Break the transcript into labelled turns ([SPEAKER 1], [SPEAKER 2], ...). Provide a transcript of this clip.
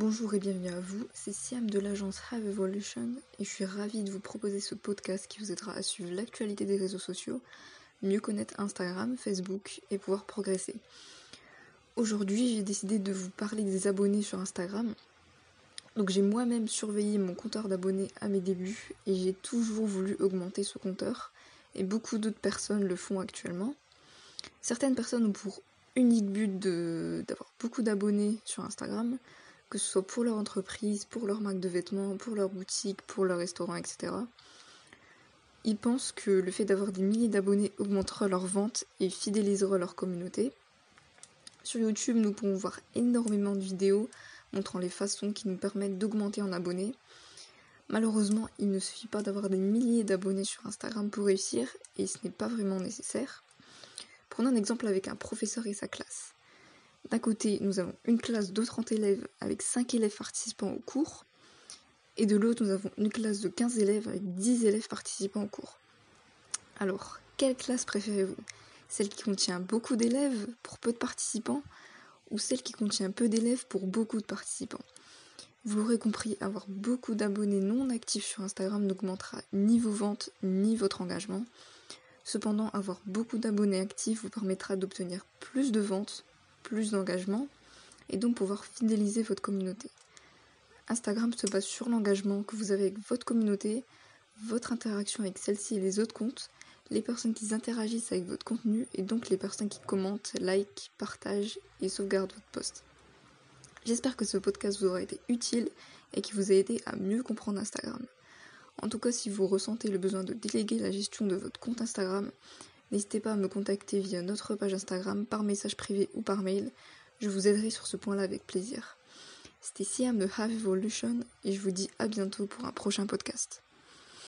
[SPEAKER 1] Bonjour et bienvenue à vous, c'est Siam de l'agence Have Evolution et je suis ravie de vous proposer ce podcast qui vous aidera à suivre l'actualité des réseaux sociaux, mieux connaître Instagram, Facebook et pouvoir progresser. Aujourd'hui, j'ai décidé de vous parler des abonnés sur Instagram. Donc j'ai moi-même surveillé mon compteur d'abonnés à mes débuts et j'ai toujours voulu augmenter ce compteur et beaucoup d'autres personnes le font actuellement. Certaines personnes ont pour unique but d'avoir beaucoup d'abonnés sur Instagram, que ce soit pour leur entreprise, pour leur marque de vêtements, pour leur boutique, pour leur restaurant, etc. Ils pensent que le fait d'avoir des milliers d'abonnés augmentera leurs ventes et fidélisera leur communauté. Sur YouTube, nous pouvons voir énormément de vidéos montrant les façons qui nous permettent d'augmenter en abonnés. Malheureusement, il ne suffit pas d'avoir des milliers d'abonnés sur Instagram pour réussir et ce n'est pas vraiment nécessaire. Prenons un exemple avec un professeur et sa classe. D'un côté, nous avons une classe de 30 élèves avec 5 élèves participants au cours, et de l'autre, nous avons une classe de 15 élèves avec 10 élèves participants au cours. Alors, quelle classe préférez-vous? Celle qui contient beaucoup d'élèves pour peu de participants ou celle qui contient peu d'élèves pour beaucoup de participants? Vous l'aurez compris, avoir beaucoup d'abonnés non actifs sur Instagram n'augmentera ni vos ventes ni votre engagement. Cependant, avoir beaucoup d'abonnés actifs vous permettra d'obtenir plus de ventes plus d'engagement et donc pouvoir fidéliser votre communauté. Instagram se base sur l'engagement que vous avez avec votre communauté, votre interaction avec celle-ci et les autres comptes, les personnes qui interagissent avec votre contenu et donc les personnes qui commentent, like, partagent et sauvegardent votre post. J'espère que ce podcast vous aura été utile et qui vous a aidé à mieux comprendre Instagram. En tout cas, si vous ressentez le besoin de déléguer la gestion de votre compte Instagram, N'hésitez pas à me contacter via notre page Instagram, par message privé ou par mail. Je vous aiderai sur ce point-là avec plaisir. C'était Siam de Have Evolution et je vous dis à bientôt pour un prochain podcast.